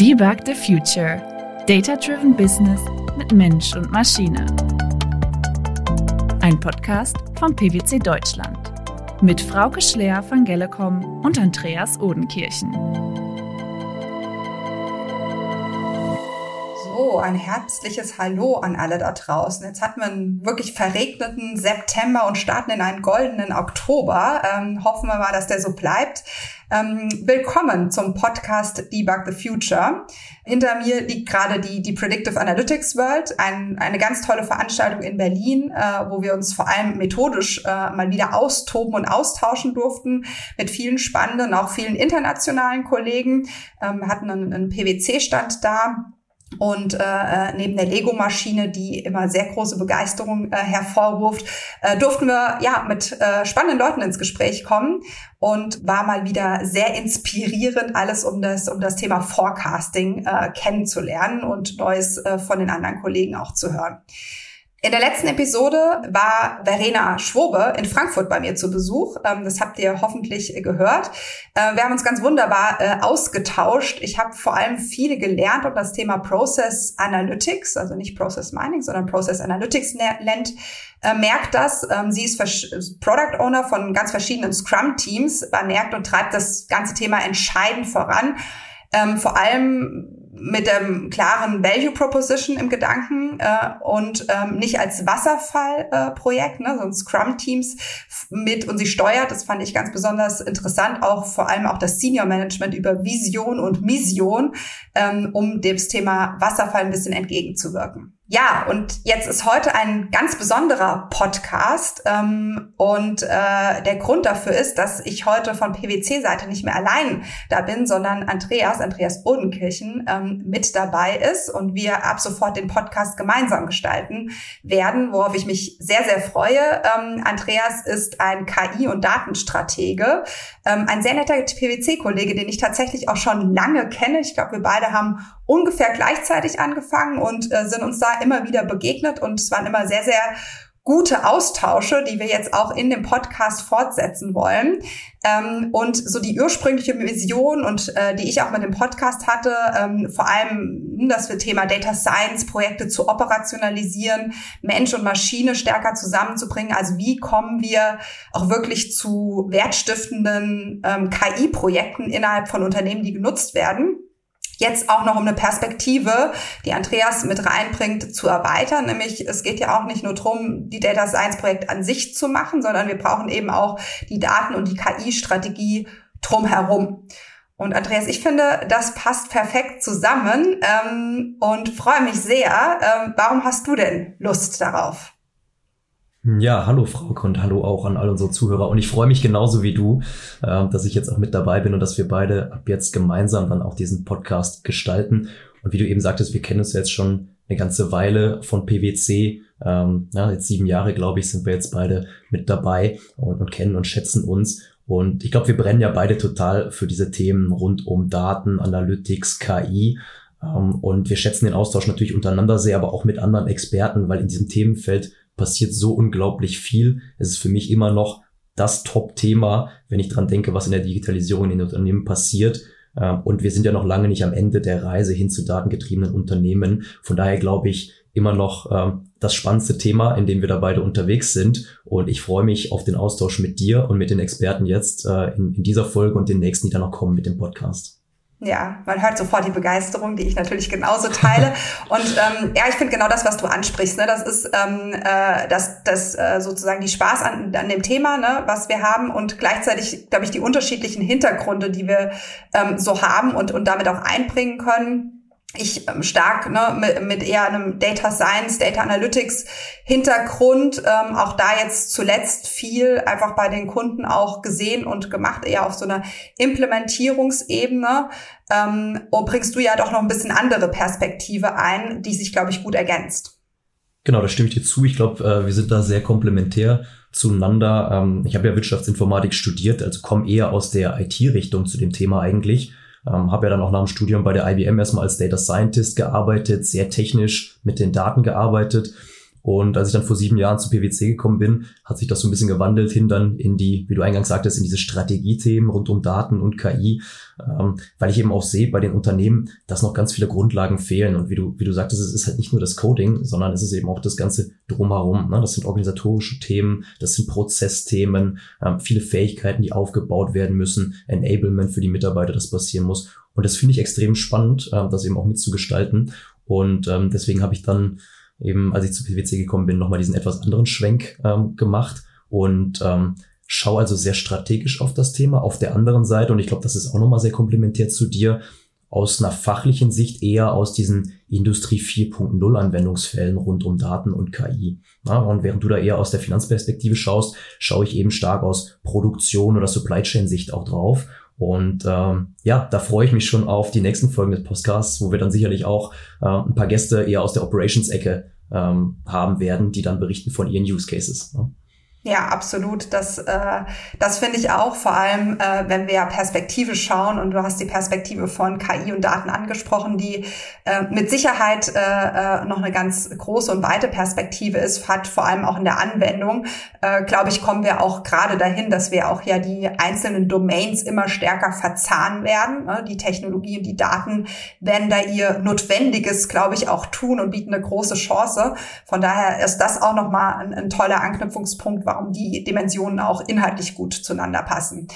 Debug the Future. Data-Driven Business mit Mensch und Maschine. Ein Podcast von PwC Deutschland. Mit Frauke Schler von Gellecom und Andreas Odenkirchen. Ein herzliches Hallo an alle da draußen. Jetzt hatten wir einen wirklich verregneten September und starten in einen goldenen Oktober. Ähm, hoffen wir mal, dass der so bleibt. Ähm, willkommen zum Podcast Debug the Future. Hinter mir liegt gerade die, die Predictive Analytics World, ein, eine ganz tolle Veranstaltung in Berlin, äh, wo wir uns vor allem methodisch äh, mal wieder austoben und austauschen durften mit vielen spannenden, auch vielen internationalen Kollegen. Ähm, hatten einen, einen PwC-Stand da und äh, äh, neben der Lego-Maschine, die immer sehr große Begeisterung äh, hervorruft, äh, durften wir ja mit äh, spannenden Leuten ins Gespräch kommen und war mal wieder sehr inspirierend, alles um das um das Thema Forecasting äh, kennenzulernen und Neues äh, von den anderen Kollegen auch zu hören. In der letzten Episode war Verena Schwobe in Frankfurt bei mir zu Besuch. Ähm, das habt ihr hoffentlich gehört. Äh, wir haben uns ganz wunderbar äh, ausgetauscht. Ich habe vor allem viel gelernt um das Thema Process Analytics, also nicht Process Mining, sondern Process Analytics nennt. Äh, merkt das. Ähm, sie ist Product Owner von ganz verschiedenen Scrum-Teams bei Merkt und treibt das ganze Thema entscheidend voran. Ähm, vor allem mit dem klaren Value Proposition im Gedanken äh, und ähm, nicht als Wasserfallprojekt, äh, ne, sondern Scrum-Teams mit und sie steuert. Das fand ich ganz besonders interessant, auch vor allem auch das Senior Management über Vision und Mission, ähm, um dem Thema Wasserfall ein bisschen entgegenzuwirken. Ja, und jetzt ist heute ein ganz besonderer Podcast ähm, und äh, der Grund dafür ist, dass ich heute von PwC-Seite nicht mehr allein da bin, sondern Andreas, Andreas Odenkirchen ähm, mit dabei ist und wir ab sofort den Podcast gemeinsam gestalten werden, worauf ich mich sehr, sehr freue. Ähm, Andreas ist ein KI- und Datenstratege, ähm, ein sehr netter PwC-Kollege, den ich tatsächlich auch schon lange kenne. Ich glaube, wir beide haben ungefähr gleichzeitig angefangen und äh, sind uns da immer wieder begegnet und es waren immer sehr, sehr gute Austausche, die wir jetzt auch in dem Podcast fortsetzen wollen. Ähm, und so die ursprüngliche Vision und äh, die ich auch mit dem Podcast hatte, ähm, vor allem das für Thema Data Science Projekte zu operationalisieren, Mensch und Maschine stärker zusammenzubringen. Also wie kommen wir auch wirklich zu wertstiftenden ähm, KI-Projekten innerhalb von Unternehmen, die genutzt werden? Jetzt auch noch um eine Perspektive, die Andreas mit reinbringt, zu erweitern. Nämlich es geht ja auch nicht nur darum, die Data Science Projekt an sich zu machen, sondern wir brauchen eben auch die Daten und die KI-Strategie drumherum. Und Andreas, ich finde, das passt perfekt zusammen ähm, und freue mich sehr. Ähm, warum hast du denn Lust darauf? Ja, hallo Frau und hallo auch an all unsere Zuhörer. Und ich freue mich genauso wie du, äh, dass ich jetzt auch mit dabei bin und dass wir beide ab jetzt gemeinsam dann auch diesen Podcast gestalten. Und wie du eben sagtest, wir kennen uns jetzt schon eine ganze Weile von PwC. Ähm, ja, jetzt sieben Jahre, glaube ich, sind wir jetzt beide mit dabei und, und kennen und schätzen uns. Und ich glaube, wir brennen ja beide total für diese Themen rund um Daten, Analytics, KI. Ähm, und wir schätzen den Austausch natürlich untereinander sehr, aber auch mit anderen Experten, weil in diesem Themenfeld passiert so unglaublich viel. Es ist für mich immer noch das Top-Thema, wenn ich dran denke, was in der Digitalisierung in den Unternehmen passiert. Ähm, und wir sind ja noch lange nicht am Ende der Reise hin zu datengetriebenen Unternehmen. Von daher glaube ich immer noch ähm, das spannendste Thema, in dem wir da beide unterwegs sind. Und ich freue mich auf den Austausch mit dir und mit den Experten jetzt äh, in, dieser Folge und den nächsten, die dann noch kommen mit dem Podcast. Ja, man hört sofort die Begeisterung, die ich natürlich genauso teile. Und ähm, ja, ich finde genau das, was du ansprichst. Ne? Das ist ähm, äh, das, das äh, sozusagen die Spaß an, an dem Thema, ne, was wir haben und gleichzeitig, glaube ich, die unterschiedlichen Hintergründe, die wir ähm, so haben und, und damit auch einbringen können ich ähm, stark ne, mit, mit eher einem Data Science, Data Analytics Hintergrund, ähm, auch da jetzt zuletzt viel einfach bei den Kunden auch gesehen und gemacht, eher auf so einer Implementierungsebene. Ähm, und bringst du ja doch noch ein bisschen andere Perspektive ein, die sich, glaube ich, gut ergänzt. Genau, da stimme ich dir zu. Ich glaube, äh, wir sind da sehr komplementär zueinander. Ähm, ich habe ja Wirtschaftsinformatik studiert, also komme eher aus der IT-Richtung zu dem Thema eigentlich ähm, habe ja dann auch nach dem Studium bei der IBM erstmal als Data Scientist gearbeitet, sehr technisch mit den Daten gearbeitet Und als ich dann vor sieben Jahren zu PwC gekommen bin, hat sich das so ein bisschen gewandelt hin dann in die, wie du eingangs sagtest, in diese Strategiethemen rund um Daten und KI, ähm, weil ich eben auch sehe bei den Unternehmen, dass noch ganz viele Grundlagen fehlen. Und wie du, wie du sagtest, es ist halt nicht nur das Coding, sondern es ist eben auch das Ganze drumherum. Ne? Das sind organisatorische Themen, das sind Prozessthemen, ähm, viele Fähigkeiten, die aufgebaut werden müssen, Enablement für die Mitarbeiter, das passieren muss. Und das finde ich extrem spannend, äh, das eben auch mitzugestalten. Und ähm, deswegen habe ich dann eben, als ich zu PwC gekommen bin, nochmal diesen etwas anderen Schwenk ähm, gemacht und ähm, schaue also sehr strategisch auf das Thema. Auf der anderen Seite, und ich glaube, das ist auch nochmal sehr komplementär zu dir, aus einer fachlichen Sicht eher aus diesen Industrie 4.0 Anwendungsfällen rund um Daten und KI. Ja, und während du da eher aus der Finanzperspektive schaust, schaue ich eben stark aus Produktion oder Supply Chain Sicht auch drauf und ähm, ja, da freue ich mich schon auf die nächsten Folgen des Podcasts, wo wir dann sicherlich auch äh, ein paar Gäste eher aus der Operations-Ecke ähm, haben werden, die dann berichten von ihren Use Cases. Ne? Ja, absolut. Das, äh, das finde ich auch, vor allem äh, wenn wir Perspektive schauen und du hast die Perspektive von KI und Daten angesprochen, die äh, mit Sicherheit äh, äh, noch eine ganz große und weite Perspektive ist, hat vor allem auch in der Anwendung, äh, glaube ich, kommen wir auch gerade dahin, dass wir auch ja die einzelnen Domains immer stärker verzahnen werden. Ne? Die Technologie und die Daten werden da ihr Notwendiges, glaube ich, auch tun und bieten eine große Chance. Von daher ist das auch nochmal ein, ein toller Anknüpfungspunkt warum die Dimensionen auch inhaltlich gut zueinander passen.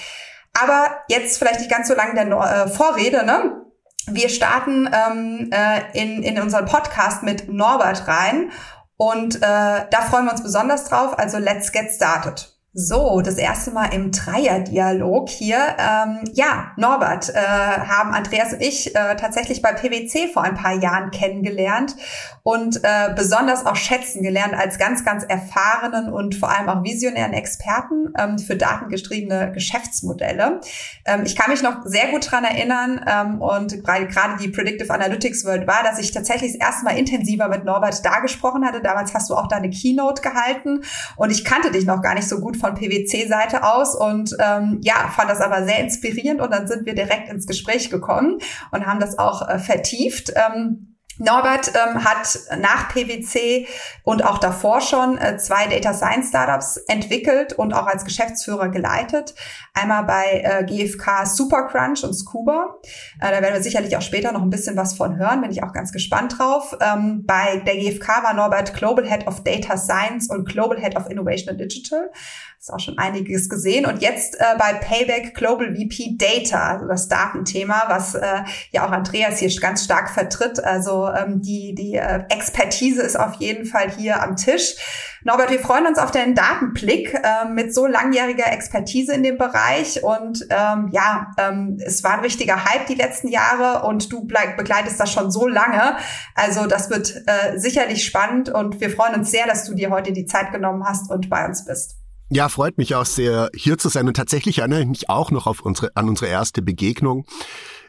Aber jetzt vielleicht nicht ganz so lange der äh, Vorrede, ne? Wir starten ähm, äh, in, in unseren Podcast mit Norbert rein und äh, da freuen wir uns besonders drauf. Also let's get started. So, das erste Mal im Dreierdialog hier. Ähm, ja, Norbert, äh, haben Andreas und ich äh, tatsächlich bei PwC vor ein paar Jahren kennengelernt und äh, besonders auch schätzen gelernt als ganz, ganz erfahrenen und vor allem auch visionären Experten ähm, für datengestriebene Geschäftsmodelle. Ähm, ich kann mich noch sehr gut dran erinnern ähm, und gerade die Predictive Analytics World war, dass ich tatsächlich das erste Mal intensiver mit Norbert da gesprochen hatte. Damals hast du auch deine Keynote gehalten und ich kannte dich noch gar nicht so gut von PwC-Seite aus und ähm, ja, fand das aber sehr inspirierend und dann sind wir direkt ins Gespräch gekommen und haben das auch äh, vertieft. Ähm, Norbert ähm, hat nach PwC und auch davor schon äh, zwei Data Science Startups entwickelt und auch als Geschäftsführer geleitet. Einmal bei äh, GFK Supercrunch und Scuba. Äh, da werden wir sicherlich auch später noch ein bisschen was von hören, bin ich auch ganz gespannt drauf. Ähm, bei der GFK war Norbert Global Head of Data Science und Global Head of Innovation and Digital. Ist auch schon einiges gesehen. Und jetzt äh, bei Payback Global VP Data, also das Datenthema, was äh, ja auch Andreas hier ganz stark vertritt. Also ähm, die, die äh, Expertise ist auf jeden Fall hier am Tisch. Norbert, wir freuen uns auf deinen Datenblick äh, mit so langjähriger Expertise in dem Bereich. Und ähm, ja, ähm, es war ein richtiger Hype die letzten Jahre und du begleitest das schon so lange. Also das wird äh, sicherlich spannend und wir freuen uns sehr, dass du dir heute die Zeit genommen hast und bei uns bist. Ja, freut mich auch sehr, hier zu sein. Und tatsächlich erinnere ich mich auch noch auf unsere, an unsere erste Begegnung.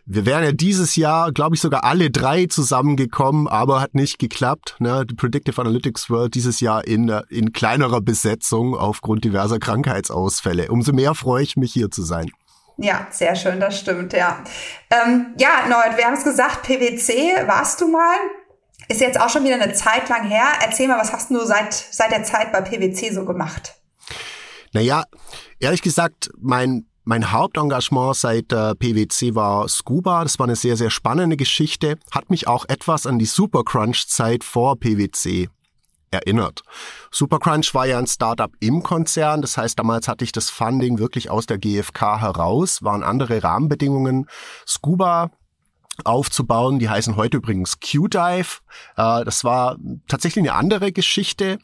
Wir wären ja dieses Jahr, glaube ich, sogar alle drei zusammengekommen, aber hat nicht geklappt. Ne? Die Predictive Analytics World dieses Jahr in, in kleinerer Besetzung aufgrund diverser Krankheitsausfälle. Umso mehr freue ich mich, hier zu sein. Ja, sehr schön, das stimmt, ja. Ähm, ja, Norbert, wir haben es gesagt, PwC warst du mal. Ist jetzt auch schon wieder eine Zeit lang her. Erzähl mal, was hast du seit, seit der Zeit bei PwC so gemacht? Naja, ehrlich gesagt, mein mein Hauptengagement seit äh, PwC war Scuba. Das war eine sehr, sehr spannende Geschichte. Hat mich auch etwas an die Supercrunch-Zeit vor PwC erinnert. Supercrunch war ja ein Startup im Konzern. Das heißt, damals hatte ich das Funding wirklich aus der GfK heraus, waren andere Rahmenbedingungen. Scuba aufzubauen. Die heißen heute übrigens Q-Dive. Äh, das war tatsächlich eine andere Geschichte.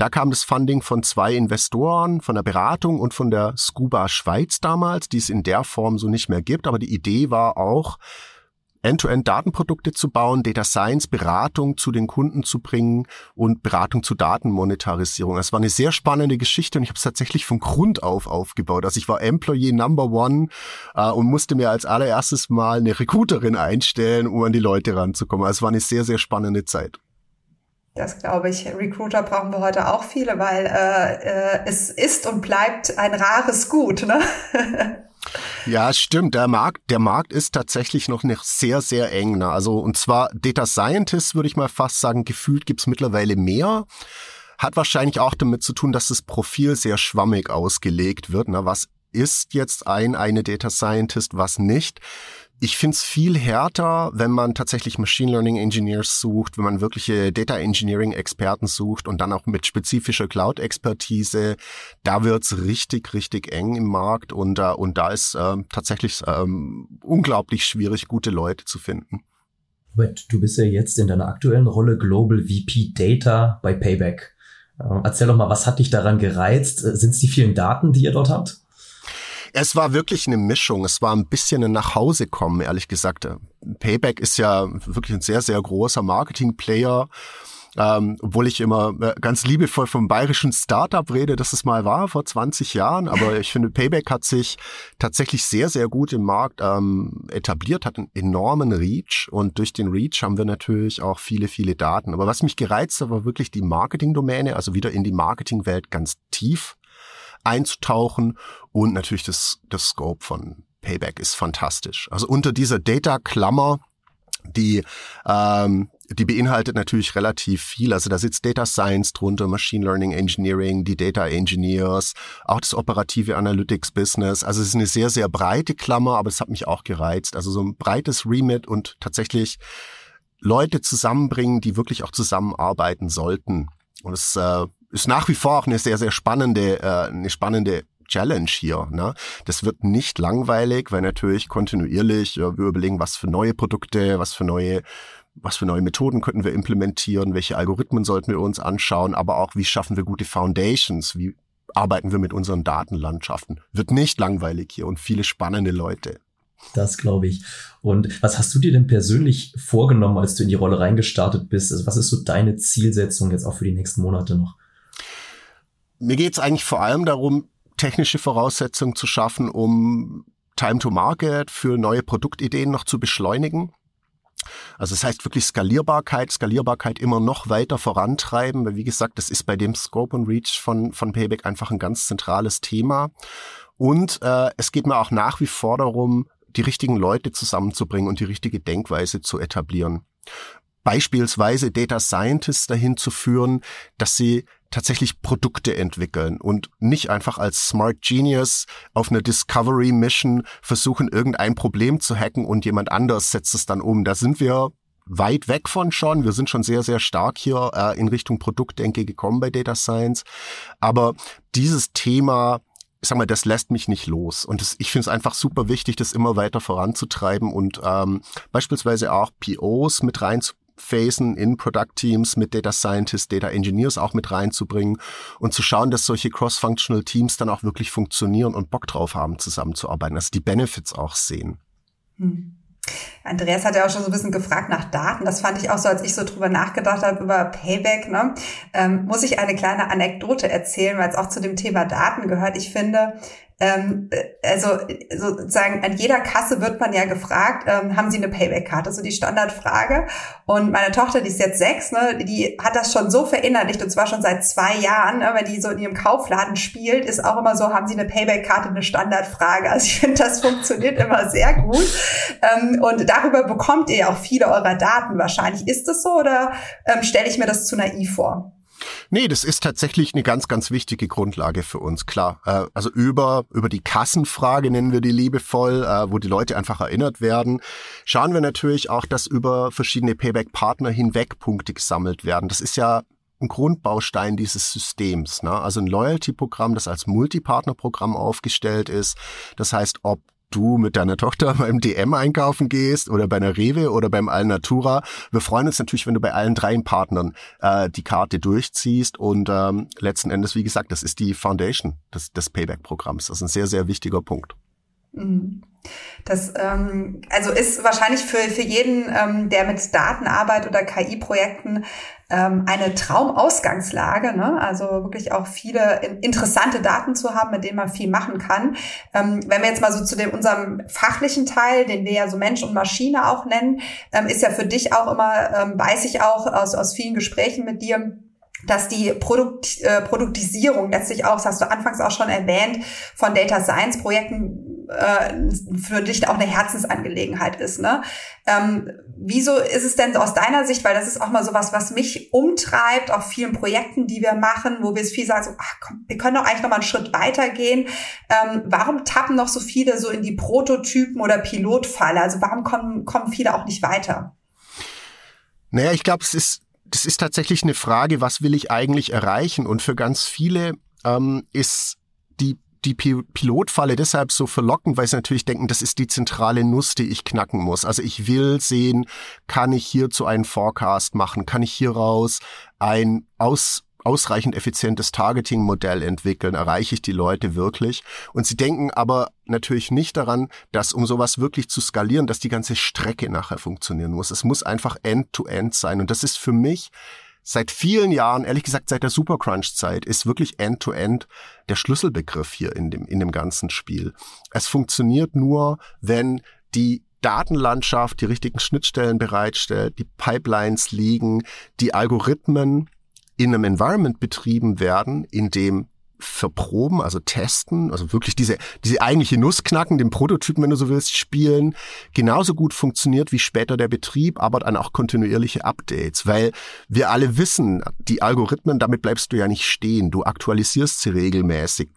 Da kam das Funding von zwei Investoren, von der Beratung und von der Scuba Schweiz damals, die es in der Form so nicht mehr gibt. Aber die Idee war auch, End-to-End-Datenprodukte zu bauen, Data Science, Beratung zu den Kunden zu bringen und Beratung zu Datenmonetarisierung. Es war eine sehr spannende Geschichte und ich habe es tatsächlich von Grund auf aufgebaut. Also ich war Employee Number One äh, und musste mir als allererstes mal eine Recruiterin einstellen, um an die Leute ranzukommen. Also es war eine sehr, sehr spannende Zeit. Das glaube ich. Recruiter brauchen wir heute auch viele, weil äh, äh, es ist und bleibt ein rares Gut. Ne? Ja, stimmt. Der Markt, der Markt ist tatsächlich noch nicht sehr, sehr eng. Ne? Also, und zwar Data Scientists, würde ich mal fast sagen, gefühlt gibt's mittlerweile mehr. Hat wahrscheinlich auch damit zu tun, dass das Profil sehr schwammig ausgelegt wird. Ne? Was ist jetzt ein, eine Data Scientist, was nicht? Ich finde es viel härter, wenn man tatsächlich Machine Learning Engineers sucht, wenn man wirkliche Data Engineering Experten sucht und dann auch mit spezifischer Cloud-Expertise. Da wird's richtig, richtig eng im Markt und, äh, und da ist äh, tatsächlich ähm, unglaublich schwierig, gute Leute zu finden. Du bist ja jetzt in deiner aktuellen Rolle Global VP Data bei Payback. Äh, erzähl doch mal, was hat dich daran gereizt? Sind es die vielen Daten, die ihr dort habt? Es war wirklich eine Mischung. Es war ein bisschen ein Nachhausekommen, ehrlich gesagt. Payback ist ja wirklich ein sehr, sehr großer Marketing-Player. Ähm, obwohl ich immer äh, ganz liebevoll vom bayerischen Startup rede, dass es mal war vor 20 Jahren. Aber ich finde, Payback hat sich tatsächlich sehr, sehr gut im Markt ähm, etabliert, hat einen enormen Reach und durch den Reach haben wir natürlich auch viele, viele Daten. Aber was mich gereizt hat, war wirklich die Marketing-Domäne, also wieder in die Marketingwelt ganz tief einzutauchen und natürlich das, das Scope von Payback ist fantastisch. Also unter dieser Data-Klammer, die ähm, die beinhaltet natürlich relativ viel. Also da sitzt Data Science drunter, Machine Learning Engineering, die Data Engineers, auch das operative Analytics Business. Also es ist eine sehr, sehr breite Klammer, aber es hat mich auch gereizt. Also so ein breites Remit und tatsächlich Leute zusammenbringen, die wirklich auch zusammenarbeiten sollten. Und es äh, ist nach wie vor auch eine sehr, sehr spannende, äh, eine spannende Challenge hier. Ne? Das wird nicht langweilig, weil natürlich kontinuierlich ja, wir überlegen, was für neue Produkte, was für neue was für neue Methoden könnten wir implementieren, welche Algorithmen sollten wir uns anschauen, aber auch, wie schaffen wir gute Foundations, wie arbeiten wir mit unseren Datenlandschaften. Wird nicht langweilig hier und viele spannende Leute. Das glaube ich. Und was hast du dir denn persönlich vorgenommen, als du in die Rolle reingestartet bist? Also was ist so deine Zielsetzung jetzt auch für die nächsten Monate noch? Mir geht es eigentlich vor allem darum, technische Voraussetzungen zu schaffen, um Time to Market für neue Produktideen noch zu beschleunigen. Also das heißt wirklich Skalierbarkeit, Skalierbarkeit immer noch weiter vorantreiben, weil wie gesagt, das ist bei dem Scope und Reach von, von Payback einfach ein ganz zentrales Thema. Und äh, es geht mir auch nach wie vor darum, die richtigen Leute zusammenzubringen und die richtige Denkweise zu etablieren beispielsweise Data Scientists dahin zu führen, dass sie tatsächlich Produkte entwickeln und nicht einfach als Smart Genius auf einer Discovery Mission versuchen, irgendein Problem zu hacken und jemand anders setzt es dann um. Da sind wir weit weg von schon. Wir sind schon sehr, sehr stark hier äh, in Richtung Produktdenke gekommen bei Data Science. Aber dieses Thema ich sag mal, das lässt mich nicht los. Und das, ich finde es einfach super wichtig, das immer weiter voranzutreiben und ähm, beispielsweise auch POs mit rein Phasen in Product Teams mit Data Scientists, Data Engineers auch mit reinzubringen und zu schauen, dass solche Cross-Functional Teams dann auch wirklich funktionieren und Bock drauf haben, zusammenzuarbeiten, dass die Benefits auch sehen. Hm. Andreas hat ja auch schon so ein bisschen gefragt nach Daten. Das fand ich auch so, als ich so drüber nachgedacht habe über Payback. Ne? Ähm, muss ich eine kleine Anekdote erzählen, weil es auch zu dem Thema Daten gehört. Ich finde, ähm, also sozusagen an jeder Kasse wird man ja gefragt, ähm, haben Sie eine Payback-Karte? So die Standardfrage. Und meine Tochter, die ist jetzt sechs, ne, die hat das schon so verinnerlicht und zwar schon seit zwei Jahren, ne, wenn die so in ihrem Kaufladen spielt, ist auch immer so, haben Sie eine Payback-Karte? Eine Standardfrage. Also ich finde, das funktioniert immer sehr gut. Ähm, und darüber bekommt ihr ja auch viele eurer Daten wahrscheinlich. Ist das so oder ähm, stelle ich mir das zu naiv vor? Nee, das ist tatsächlich eine ganz, ganz wichtige Grundlage für uns, klar. Äh, also über, über die Kassenfrage nennen wir die liebevoll, äh, wo die Leute einfach erinnert werden, schauen wir natürlich auch, dass über verschiedene Payback-Partner hinweg Punkte gesammelt werden. Das ist ja ein Grundbaustein dieses Systems. Ne? Also ein Loyalty-Programm, das als Multipartner-Programm aufgestellt ist. Das heißt, ob du mit deiner Tochter beim DM einkaufen gehst oder bei einer Rewe oder beim Alnatura. Wir freuen uns natürlich, wenn du bei allen drei Partnern äh, die Karte durchziehst und ähm, letzten Endes, wie gesagt, das ist die Foundation des, des Payback-Programms. Das ist ein sehr, sehr wichtiger Punkt. Mhm. Das ähm, also ist wahrscheinlich für, für jeden, ähm, der mit Daten arbeitet oder KI-Projekten ähm, eine Traumausgangslage. Ne? Also wirklich auch viele interessante Daten zu haben, mit denen man viel machen kann. Ähm, wenn wir jetzt mal so zu dem unserem fachlichen Teil, den wir ja so Mensch und Maschine auch nennen, ähm, ist ja für dich auch immer, ähm, weiß ich auch aus, aus vielen Gesprächen mit dir, dass die Produkt, äh, Produktisierung letztlich auch, das hast du anfangs auch schon erwähnt, von Data Science Projekten äh, für dich auch eine Herzensangelegenheit ist. Ne? Ähm, wieso ist es denn aus deiner Sicht, weil das ist auch mal sowas, was mich umtreibt, auf vielen Projekten, die wir machen, wo wir es viel sagen, so, ach komm, wir können doch eigentlich noch mal einen Schritt weitergehen. Ähm, warum tappen noch so viele so in die Prototypen oder Pilotfalle? Also warum kommen, kommen viele auch nicht weiter? Naja, ich glaube, es ist, das ist tatsächlich eine Frage, was will ich eigentlich erreichen? Und für ganz viele ähm, ist die die Pilotfalle deshalb so verlockend, weil sie natürlich denken, das ist die zentrale Nuss, die ich knacken muss. Also ich will sehen, kann ich hierzu einen Forecast machen? Kann ich hieraus ein aus ausreichend effizientes Targeting-Modell entwickeln, erreiche ich die Leute wirklich. Und sie denken aber natürlich nicht daran, dass um sowas wirklich zu skalieren, dass die ganze Strecke nachher funktionieren muss. Es muss einfach end-to-end -end sein. Und das ist für mich seit vielen Jahren, ehrlich gesagt seit der Supercrunch-Zeit, ist wirklich End-to-End -End der Schlüsselbegriff hier in dem, in dem ganzen Spiel. Es funktioniert nur, wenn die Datenlandschaft die richtigen Schnittstellen bereitstellt, die Pipelines liegen, die Algorithmen in einem Environment betrieben werden, in dem verproben, also testen, also wirklich diese, diese eigentliche Nuss knacken, den Prototypen, wenn du so willst, spielen, genauso gut funktioniert wie später der Betrieb, aber dann auch kontinuierliche Updates, weil wir alle wissen, die Algorithmen, damit bleibst du ja nicht stehen, du aktualisierst sie regelmäßig.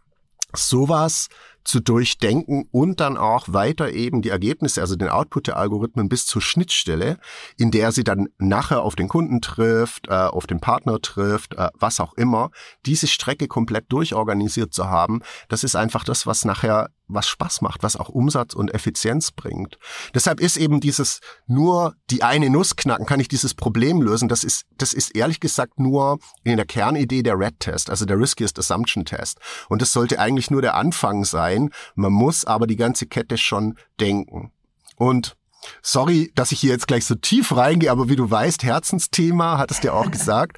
Sowas zu durchdenken und dann auch weiter eben die Ergebnisse, also den Output der Algorithmen bis zur Schnittstelle, in der sie dann nachher auf den Kunden trifft, äh, auf den Partner trifft, äh, was auch immer, diese Strecke komplett durchorganisiert zu haben, das ist einfach das, was nachher was Spaß macht, was auch Umsatz und Effizienz bringt. Deshalb ist eben dieses nur die eine Nuss knacken, kann ich dieses Problem lösen. Das ist, das ist ehrlich gesagt nur in der Kernidee der Red-Test, also der Riskiest Assumption Test. Und das sollte eigentlich nur der Anfang sein. Man muss aber die ganze Kette schon denken. Und sorry, dass ich hier jetzt gleich so tief reingehe, aber wie du weißt, Herzensthema, hat es dir auch gesagt.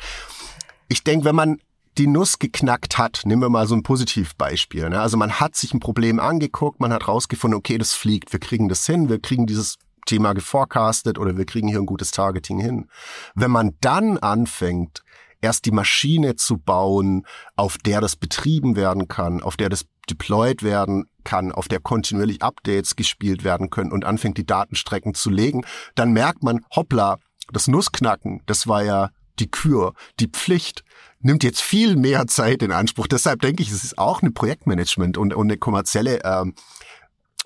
Ich denke, wenn man die Nuss geknackt hat, nehmen wir mal so ein Positivbeispiel. Ne? Also man hat sich ein Problem angeguckt, man hat rausgefunden, okay, das fliegt, wir kriegen das hin, wir kriegen dieses Thema geforecastet oder wir kriegen hier ein gutes Targeting hin. Wenn man dann anfängt, erst die Maschine zu bauen, auf der das betrieben werden kann, auf der das deployed werden kann, auf der kontinuierlich Updates gespielt werden können und anfängt die Datenstrecken zu legen, dann merkt man, hoppla, das Nussknacken, das war ja die Kür, die Pflicht nimmt jetzt viel mehr Zeit in Anspruch. Deshalb denke ich, es ist auch eine Projektmanagement und, und eine kommerzielle ähm,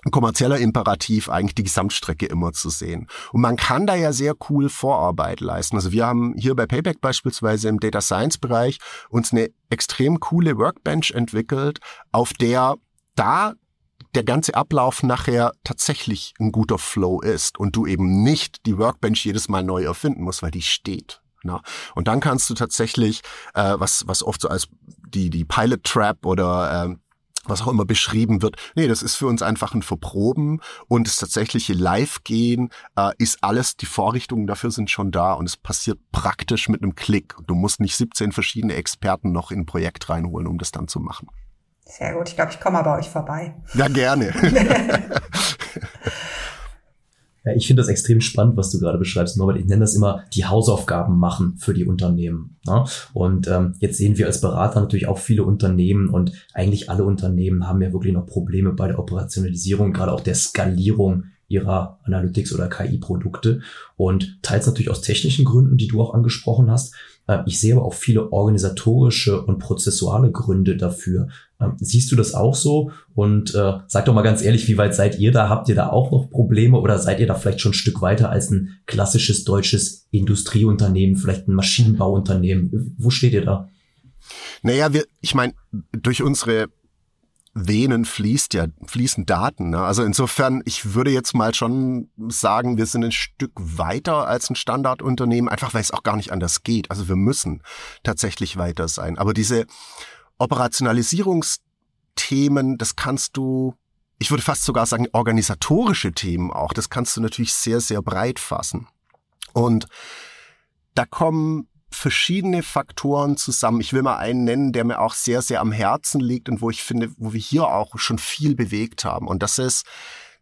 ein kommerzieller Imperativ, eigentlich die Gesamtstrecke immer zu sehen. Und man kann da ja sehr cool Vorarbeit leisten. Also wir haben hier bei Payback beispielsweise im Data Science Bereich uns eine extrem coole Workbench entwickelt, auf der da der ganze Ablauf nachher tatsächlich ein guter Flow ist und du eben nicht die Workbench jedes Mal neu erfinden musst, weil die steht. Na? Und dann kannst du tatsächlich, äh, was, was oft so als die, die Pilot Trap oder äh, was auch immer beschrieben wird. Nee, das ist für uns einfach ein Verproben und das tatsächliche Live-Gehen äh, ist alles, die Vorrichtungen dafür sind schon da und es passiert praktisch mit einem Klick. Du musst nicht 17 verschiedene Experten noch in ein Projekt reinholen, um das dann zu machen. Sehr gut, ich glaube, ich komme mal bei euch vorbei. Ja, gerne. Ja, ich finde das extrem spannend, was du gerade beschreibst, Norbert. Ich nenne das immer die Hausaufgaben machen für die Unternehmen. Ne? Und ähm, jetzt sehen wir als Berater natürlich auch viele Unternehmen und eigentlich alle Unternehmen haben ja wirklich noch Probleme bei der Operationalisierung, gerade auch der Skalierung ihrer Analytics- oder KI-Produkte. Und teils natürlich aus technischen Gründen, die du auch angesprochen hast. Äh, ich sehe aber auch viele organisatorische und prozessuale Gründe dafür. Ähm, siehst du das auch so? Und äh, sag doch mal ganz ehrlich, wie weit seid ihr da? Habt ihr da auch noch Probleme oder seid ihr da vielleicht schon ein Stück weiter als ein klassisches deutsches Industrieunternehmen, vielleicht ein Maschinenbauunternehmen? Wo steht ihr da? Naja, wir, ich meine, durch unsere Venen fließt ja, fließen Daten. Ne? Also insofern, ich würde jetzt mal schon sagen, wir sind ein Stück weiter als ein Standardunternehmen, einfach weil es auch gar nicht anders geht. Also wir müssen tatsächlich weiter sein. Aber diese Operationalisierungsthemen, das kannst du, ich würde fast sogar sagen, organisatorische Themen auch, das kannst du natürlich sehr, sehr breit fassen. Und da kommen verschiedene Faktoren zusammen. Ich will mal einen nennen, der mir auch sehr, sehr am Herzen liegt und wo ich finde, wo wir hier auch schon viel bewegt haben. Und das ist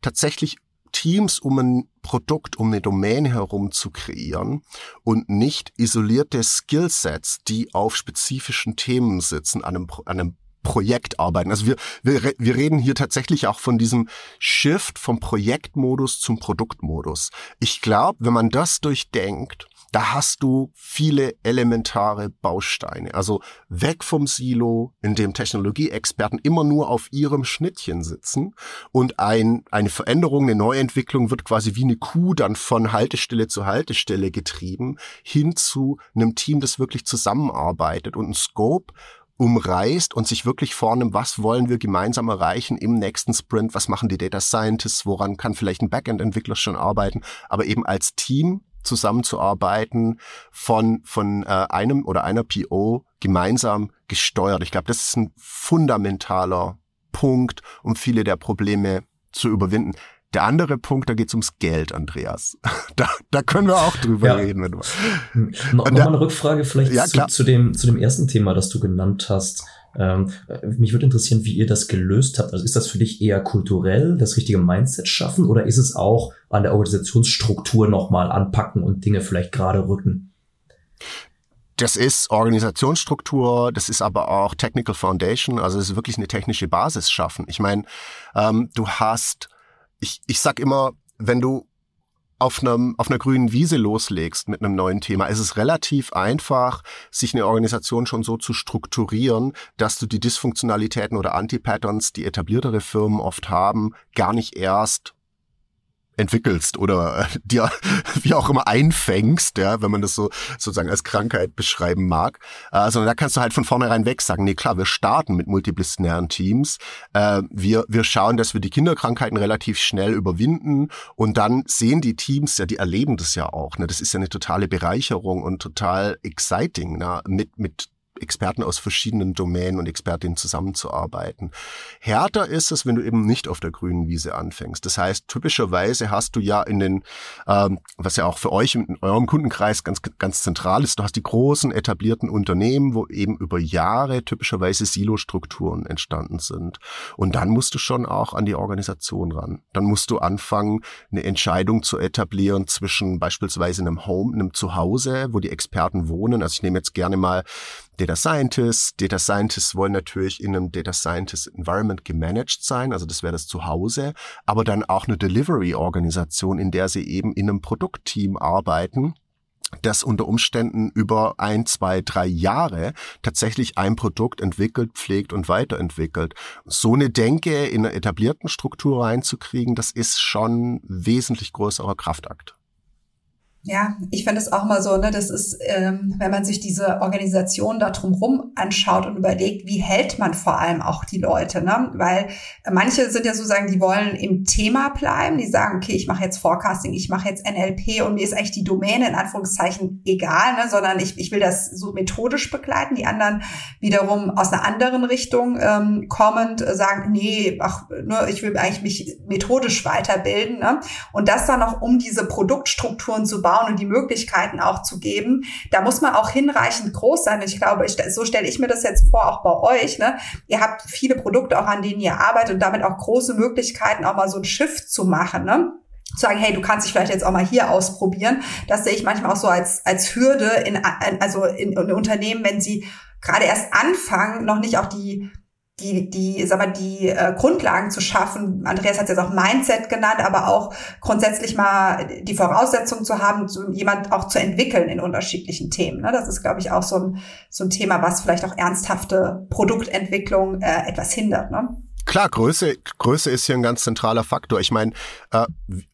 tatsächlich Teams um ein Produkt, um eine Domäne herum zu kreieren und nicht isolierte Skillsets, die auf spezifischen Themen sitzen, an einem, an einem Projekt arbeiten. Also wir, wir, wir reden hier tatsächlich auch von diesem Shift vom Projektmodus zum Produktmodus. Ich glaube, wenn man das durchdenkt, da hast du viele elementare Bausteine. Also weg vom Silo, in dem Technologieexperten immer nur auf ihrem Schnittchen sitzen und ein, eine Veränderung, eine Neuentwicklung wird quasi wie eine Kuh dann von Haltestelle zu Haltestelle getrieben, hin zu einem Team, das wirklich zusammenarbeitet und ein Scope umreißt und sich wirklich vornimmt, was wollen wir gemeinsam erreichen im nächsten Sprint, was machen die Data Scientists, woran kann vielleicht ein Backend-Entwickler schon arbeiten, aber eben als Team zusammenzuarbeiten, von, von äh, einem oder einer PO gemeinsam gesteuert. Ich glaube, das ist ein fundamentaler Punkt, um viele der Probleme zu überwinden. Der andere Punkt, da geht es ums Geld, Andreas. Da, da können wir auch drüber ja. reden. Wenn du no, Nochmal eine Rückfrage vielleicht ja, zu, zu, dem, zu dem ersten Thema, das du genannt hast. Ähm, mich würde interessieren, wie ihr das gelöst habt. Also ist das für dich eher kulturell, das richtige Mindset schaffen oder ist es auch an der Organisationsstruktur nochmal anpacken und Dinge vielleicht gerade rücken? Das ist Organisationsstruktur, das ist aber auch Technical Foundation, also es ist wirklich eine technische Basis schaffen. Ich meine, ähm, du hast, ich, ich sag immer, wenn du auf, einem, auf einer grünen Wiese loslegst mit einem neuen Thema, ist es relativ einfach, sich eine Organisation schon so zu strukturieren, dass du die Dysfunktionalitäten oder Anti-Patterns, die etabliertere Firmen oft haben, gar nicht erst entwickelst oder äh, dir wie auch immer einfängst, ja, wenn man das so sozusagen als Krankheit beschreiben mag. Äh, sondern da kannst du halt von vornherein weg sagen, nee klar, wir starten mit multidisziplinären Teams. Äh, wir, wir schauen, dass wir die Kinderkrankheiten relativ schnell überwinden und dann sehen die Teams ja, die erleben das ja auch. Ne? Das ist ja eine totale Bereicherung und total exciting, ne? mit, mit Experten aus verschiedenen Domänen und Expertinnen zusammenzuarbeiten. Härter ist es, wenn du eben nicht auf der grünen Wiese anfängst. Das heißt, typischerweise hast du ja in den, ähm, was ja auch für euch in eurem Kundenkreis ganz, ganz zentral ist, du hast die großen etablierten Unternehmen, wo eben über Jahre typischerweise Silostrukturen entstanden sind. Und dann musst du schon auch an die Organisation ran. Dann musst du anfangen, eine Entscheidung zu etablieren zwischen beispielsweise einem Home, einem Zuhause, wo die Experten wohnen. Also ich nehme jetzt gerne mal Data Scientists. Data Scientists wollen natürlich in einem Data Scientist Environment gemanagt sein, also das wäre das Zuhause, aber dann auch eine Delivery-Organisation, in der sie eben in einem Produktteam arbeiten das unter Umständen über ein, zwei, drei Jahre tatsächlich ein Produkt entwickelt, pflegt und weiterentwickelt. So eine Denke in einer etablierten Struktur reinzukriegen, das ist schon wesentlich größerer Kraftakt. Ja, ich finde es auch mal so, ne, das ist, ähm, wenn man sich diese Organisation da drumherum anschaut und überlegt, wie hält man vor allem auch die Leute, ne? Weil manche sind ja sozusagen, die wollen im Thema bleiben, die sagen, okay, ich mache jetzt Forecasting, ich mache jetzt NLP und mir ist eigentlich die Domäne in Anführungszeichen egal, ne, sondern ich, ich will das so methodisch begleiten. Die anderen wiederum aus einer anderen Richtung ähm, kommend sagen, nee, ach, ne, ich will eigentlich mich methodisch weiterbilden, ne? Und das dann noch um diese Produktstrukturen zu bauen und die Möglichkeiten auch zu geben. Da muss man auch hinreichend groß sein. Ich glaube, ich, so stelle ich mir das jetzt vor, auch bei euch. Ne? Ihr habt viele Produkte auch, an denen ihr arbeitet und damit auch große Möglichkeiten, auch mal so ein Shift zu machen. Ne? zu sagen, hey, du kannst dich vielleicht jetzt auch mal hier ausprobieren. Das sehe ich manchmal auch so als, als Hürde in, also in, in Unternehmen, wenn sie gerade erst anfangen, noch nicht auch die die, die, sag mal, die äh, Grundlagen zu schaffen. Andreas hat es jetzt auch Mindset genannt, aber auch grundsätzlich mal die Voraussetzung zu haben, so jemand auch zu entwickeln in unterschiedlichen Themen. Ne? Das ist, glaube ich, auch so ein, so ein Thema, was vielleicht auch ernsthafte Produktentwicklung äh, etwas hindert. Ne? Klar, Größe, Größe ist hier ein ganz zentraler Faktor. Ich meine, äh,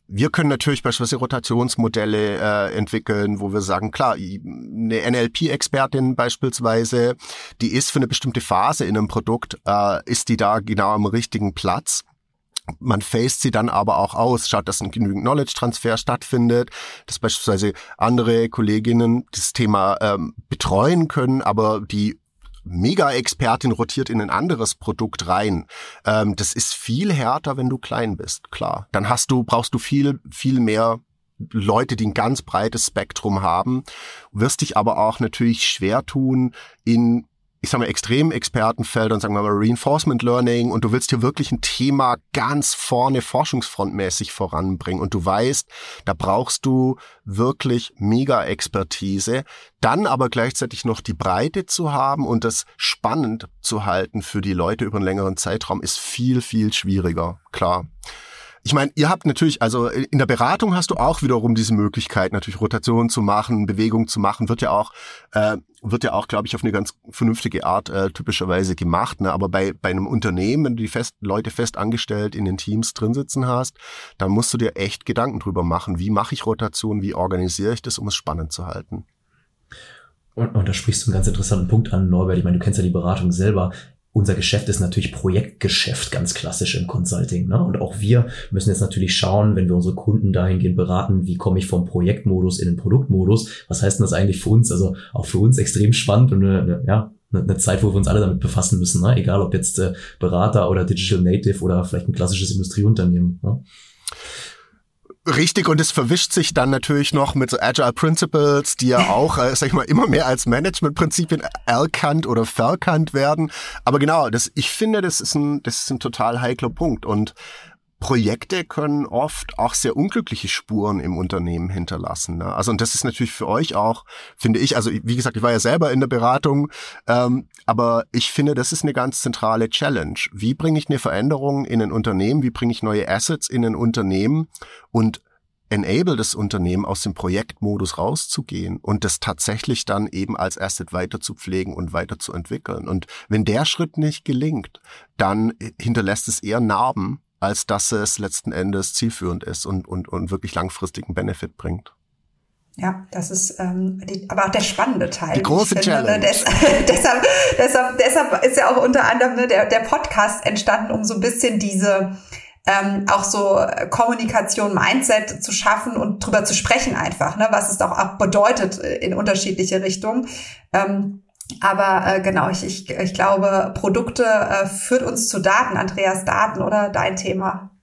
wir können natürlich beispielsweise Rotationsmodelle äh, entwickeln, wo wir sagen, klar, eine NLP-Expertin beispielsweise, die ist für eine bestimmte Phase in einem Produkt, äh, ist die da genau am richtigen Platz. Man faced sie dann aber auch aus, schaut, dass ein genügend Knowledge-Transfer stattfindet, dass beispielsweise andere Kolleginnen das Thema ähm, betreuen können, aber die Mega-Expertin rotiert in ein anderes Produkt rein. Ähm, das ist viel härter, wenn du klein bist, klar. Dann hast du, brauchst du viel, viel mehr Leute, die ein ganz breites Spektrum haben, wirst dich aber auch natürlich schwer tun, in ich sage mal, Extremexpertenfeldern, sagen wir mal Reinforcement Learning und du willst hier wirklich ein Thema ganz vorne forschungsfrontmäßig voranbringen und du weißt, da brauchst du wirklich mega Expertise, dann aber gleichzeitig noch die Breite zu haben und das spannend zu halten für die Leute über einen längeren Zeitraum ist viel, viel schwieriger, klar. Ich meine, ihr habt natürlich, also in der Beratung hast du auch wiederum diese Möglichkeit, natürlich Rotation zu machen, Bewegung zu machen, wird ja auch, äh, wird ja auch, glaube ich, auf eine ganz vernünftige Art äh, typischerweise gemacht. Ne? Aber bei, bei einem Unternehmen, wenn du die fest, Leute fest angestellt in den Teams drin sitzen hast, dann musst du dir echt Gedanken drüber machen, wie mache ich Rotation, wie organisiere ich das, um es spannend zu halten. Und, und da sprichst du einen ganz interessanten Punkt an, Norbert. Ich meine, du kennst ja die Beratung selber unser Geschäft ist natürlich Projektgeschäft, ganz klassisch im Consulting. Ne? Und auch wir müssen jetzt natürlich schauen, wenn wir unsere Kunden dahingehend beraten, wie komme ich vom Projektmodus in den Produktmodus, was heißt denn das eigentlich für uns? Also auch für uns extrem spannend und eine, ja, eine Zeit, wo wir uns alle damit befassen müssen, ne? egal ob jetzt äh, Berater oder Digital Native oder vielleicht ein klassisches Industrieunternehmen. Ne? Richtig, und es verwischt sich dann natürlich noch mit so Agile Principles, die ja auch, äh, sag ich mal, immer mehr als Managementprinzipien erkannt oder verkannt werden. Aber genau, das, ich finde, das ist ein, das ist ein total heikler Punkt. Und Projekte können oft auch sehr unglückliche Spuren im Unternehmen hinterlassen. Ne? Also und das ist natürlich für euch auch, finde ich, also wie gesagt, ich war ja selber in der Beratung, ähm, aber ich finde, das ist eine ganz zentrale Challenge. Wie bringe ich eine Veränderung in ein Unternehmen? Wie bringe ich neue Assets in ein Unternehmen und enable das Unternehmen aus dem Projektmodus rauszugehen und das tatsächlich dann eben als Asset weiter zu pflegen und weiter zu entwickeln. Und wenn der Schritt nicht gelingt, dann hinterlässt es eher Narben als dass es letzten Endes zielführend ist und, und, und wirklich langfristigen Benefit bringt. Ja, das ist ähm, die, aber auch der spannende Teil. Die große finde, ne, Challenge. Ne, des, deshalb, deshalb, deshalb ist ja auch unter anderem ne, der, der Podcast entstanden, um so ein bisschen diese ähm, auch so Kommunikation, Mindset zu schaffen und drüber zu sprechen einfach, ne, was es auch, auch bedeutet in unterschiedliche Richtungen. Ähm, aber äh, genau, ich, ich, ich glaube, Produkte äh, führt uns zu Daten. Andreas, Daten oder dein Thema?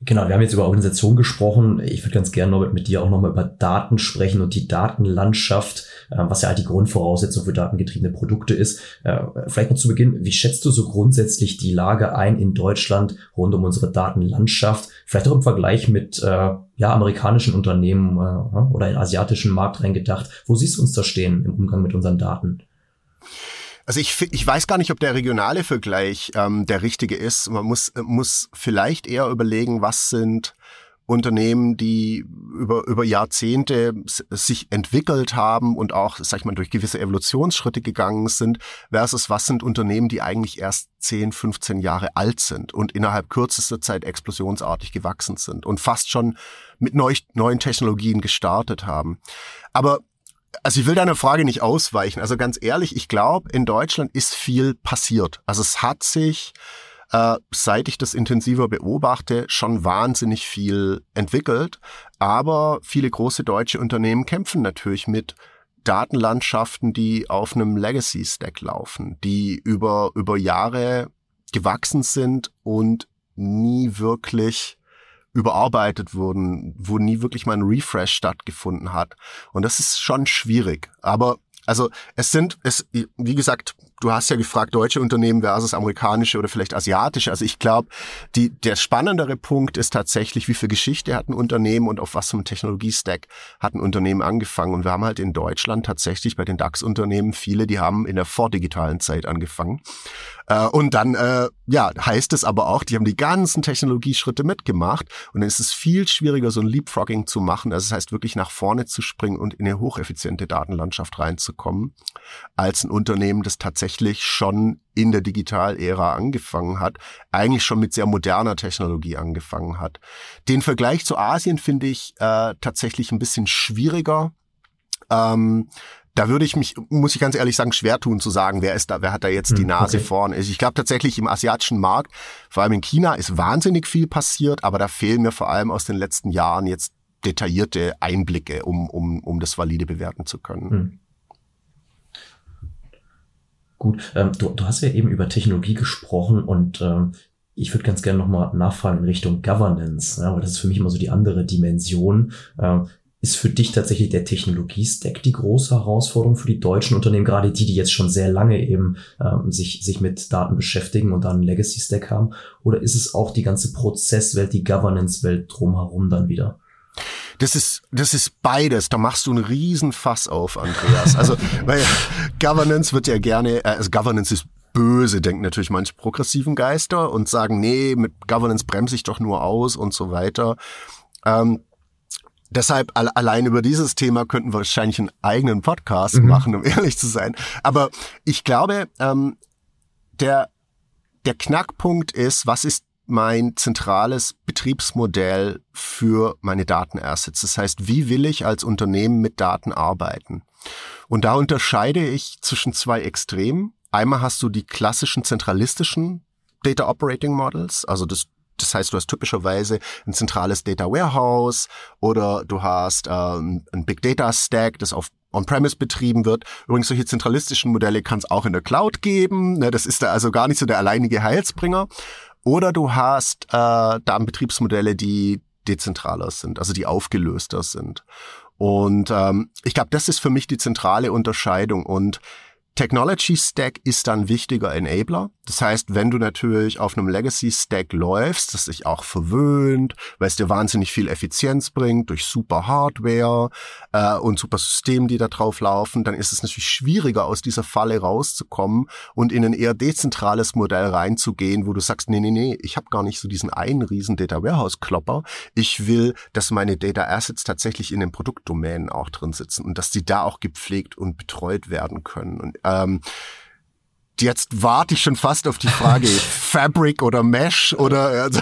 Genau, wir haben jetzt über Organisation gesprochen. Ich würde ganz gerne noch mit dir auch nochmal über Daten sprechen und die Datenlandschaft, äh, was ja halt die Grundvoraussetzung für datengetriebene Produkte ist. Äh, vielleicht noch zu Beginn, wie schätzt du so grundsätzlich die Lage ein in Deutschland rund um unsere Datenlandschaft? Vielleicht auch im Vergleich mit äh, ja, amerikanischen Unternehmen oder in asiatischen Markt reingedacht. Wo siehst du uns da stehen im Umgang mit unseren Daten? Also ich, ich weiß gar nicht, ob der regionale Vergleich ähm, der richtige ist. Man muss, muss vielleicht eher überlegen, was sind Unternehmen, die über, über Jahrzehnte sich entwickelt haben und auch, sag ich mal, durch gewisse Evolutionsschritte gegangen sind, versus was sind Unternehmen, die eigentlich erst 10, 15 Jahre alt sind und innerhalb kürzester Zeit explosionsartig gewachsen sind und fast schon mit neu, neuen Technologien gestartet haben. Aber also ich will deiner Frage nicht ausweichen. Also ganz ehrlich, ich glaube, in Deutschland ist viel passiert. Also es hat sich, äh, seit ich das intensiver beobachte, schon wahnsinnig viel entwickelt. Aber viele große deutsche Unternehmen kämpfen natürlich mit Datenlandschaften, die auf einem Legacy-Stack laufen, die über, über Jahre gewachsen sind und nie wirklich überarbeitet wurden, wo nie wirklich mal ein Refresh stattgefunden hat. Und das ist schon schwierig. Aber also es sind, es, wie gesagt, du hast ja gefragt, deutsche Unternehmen versus amerikanische oder vielleicht asiatische. Also ich glaube, die, der spannendere Punkt ist tatsächlich, wie viel Geschichte hat ein Unternehmen und auf was für einem Technologiestack hat ein Unternehmen angefangen. Und wir haben halt in Deutschland tatsächlich bei den DAX-Unternehmen viele, die haben in der vordigitalen Zeit angefangen. Äh, und dann, äh, ja, heißt es aber auch, die haben die ganzen Technologieschritte mitgemacht. Und dann ist es viel schwieriger, so ein Leapfrogging zu machen. Also das heißt, wirklich nach vorne zu springen und in eine hocheffiziente Datenlandschaft reinzukommen, als ein Unternehmen, das tatsächlich schon in der Digitalära angefangen hat, eigentlich schon mit sehr moderner Technologie angefangen hat. Den Vergleich zu Asien finde ich äh, tatsächlich ein bisschen schwieriger. Ähm, da würde ich mich, muss ich ganz ehrlich sagen, schwer tun zu sagen, wer ist da, wer hat da jetzt die hm, Nase okay. vorn. Ich glaube tatsächlich im asiatischen Markt, vor allem in China, ist wahnsinnig viel passiert, aber da fehlen mir vor allem aus den letzten Jahren jetzt detaillierte Einblicke, um, um, um das valide bewerten zu können. Hm. Gut, ähm, du, du hast ja eben über Technologie gesprochen und ähm, ich würde ganz gerne nochmal nachfragen in Richtung Governance, ja, weil das ist für mich immer so die andere Dimension. Ähm, ist für dich tatsächlich der Technologie-Stack die große Herausforderung für die deutschen Unternehmen, gerade die, die jetzt schon sehr lange eben ähm, sich, sich mit Daten beschäftigen und dann einen Legacy-Stack haben? Oder ist es auch die ganze Prozesswelt, die Governance-Welt drumherum dann wieder? Das ist, das ist beides. Da machst du einen riesen Fass auf, Andreas. Also, weil Governance wird ja gerne, äh, also Governance ist böse, denken natürlich manche progressiven Geister und sagen, nee, mit Governance bremse ich doch nur aus und so weiter. Ähm, Deshalb allein über dieses Thema könnten wir wahrscheinlich einen eigenen Podcast mhm. machen, um ehrlich zu sein. Aber ich glaube, ähm, der, der Knackpunkt ist, was ist mein zentrales Betriebsmodell für meine Datenassets? Das heißt, wie will ich als Unternehmen mit Daten arbeiten? Und da unterscheide ich zwischen zwei Extremen. Einmal hast du die klassischen zentralistischen Data Operating Models, also das das heißt, du hast typischerweise ein zentrales Data Warehouse oder du hast ähm, ein Big Data Stack, das auf On-Premise betrieben wird. Übrigens, solche zentralistischen Modelle kann es auch in der Cloud geben. Ne? Das ist da also gar nicht so der alleinige Heilsbringer. Oder du hast äh, dann Betriebsmodelle, die dezentraler sind, also die aufgelöster sind. Und ähm, ich glaube, das ist für mich die zentrale Unterscheidung. Und Technology Stack ist dann wichtiger Enabler. Das heißt, wenn du natürlich auf einem Legacy Stack läufst, das sich auch verwöhnt, weil es dir wahnsinnig viel Effizienz bringt durch super Hardware äh, und super Systeme, die da drauf laufen, dann ist es natürlich schwieriger, aus dieser Falle rauszukommen und in ein eher dezentrales Modell reinzugehen, wo du sagst, nee, nee, nee, ich habe gar nicht so diesen einen riesen Data Warehouse Klopper. Ich will, dass meine Data Assets tatsächlich in den Produktdomänen auch drin sitzen und dass die da auch gepflegt und betreut werden können. Und ähm, jetzt warte ich schon fast auf die Frage Fabric oder Mesh oder also,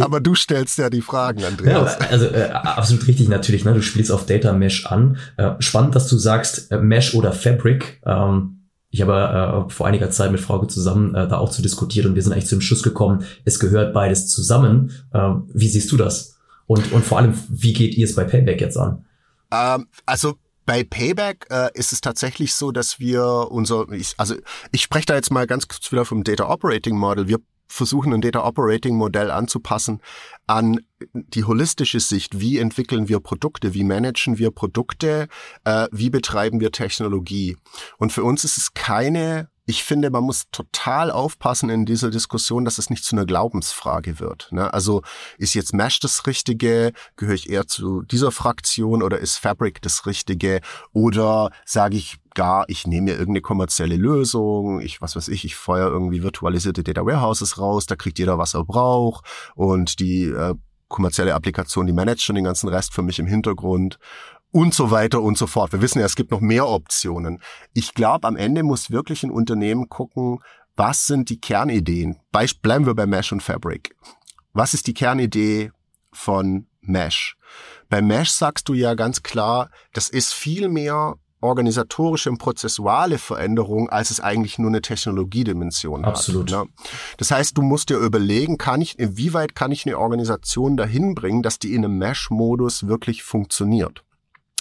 aber du stellst ja die Fragen, Andreas. Ja, also äh, absolut richtig natürlich. Ne? Du spielst auf Data Mesh an. Äh, spannend, dass du sagst äh, Mesh oder Fabric. Ähm, ich habe äh, vor einiger Zeit mit Frauke zusammen äh, da auch zu diskutiert und wir sind eigentlich zu dem Schluss gekommen, es gehört beides zusammen. Äh, wie siehst du das? Und, und vor allem, wie geht ihr es bei Payback jetzt an? Ähm, also bei Payback äh, ist es tatsächlich so, dass wir unser, ich, also ich spreche da jetzt mal ganz kurz wieder vom Data Operating Model. Wir versuchen ein Data Operating Modell anzupassen an die holistische Sicht. Wie entwickeln wir Produkte? Wie managen wir Produkte? Äh, wie betreiben wir Technologie? Und für uns ist es keine ich finde, man muss total aufpassen in dieser Diskussion, dass es nicht zu einer Glaubensfrage wird. Ne? Also ist jetzt Mesh das Richtige? Gehöre ich eher zu dieser Fraktion oder ist Fabric das Richtige? Oder sage ich gar, ich nehme mir irgendeine kommerzielle Lösung, ich, was weiß ich, ich feuer irgendwie virtualisierte Data Warehouses raus, da kriegt jeder, was er braucht und die äh, kommerzielle Applikation, die managt schon den ganzen Rest für mich im Hintergrund und so weiter und so fort. Wir wissen ja, es gibt noch mehr Optionen. Ich glaube, am Ende muss wirklich ein Unternehmen gucken, was sind die Kernideen? Beisp bleiben wir bei Mesh und Fabric. Was ist die Kernidee von Mesh? Bei Mesh sagst du ja ganz klar, das ist viel mehr organisatorische und prozessuale Veränderung, als es eigentlich nur eine Technologiedimension Absolut. hat. Absolut. Ne? Das heißt, du musst dir überlegen, kann ich, inwieweit kann ich eine Organisation dahin bringen, dass die in einem Mesh-Modus wirklich funktioniert.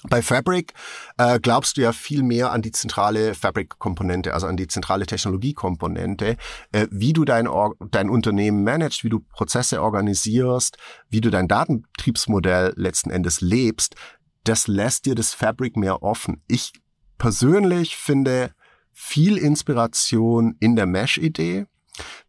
Bei Fabric äh, glaubst du ja viel mehr an die zentrale Fabric-Komponente, also an die zentrale Technologiekomponente, äh, wie du dein, dein Unternehmen managst, wie du Prozesse organisierst, wie du dein Datenbetriebsmodell letzten Endes lebst. Das lässt dir das Fabric mehr offen. Ich persönlich finde viel Inspiration in der Mesh-Idee,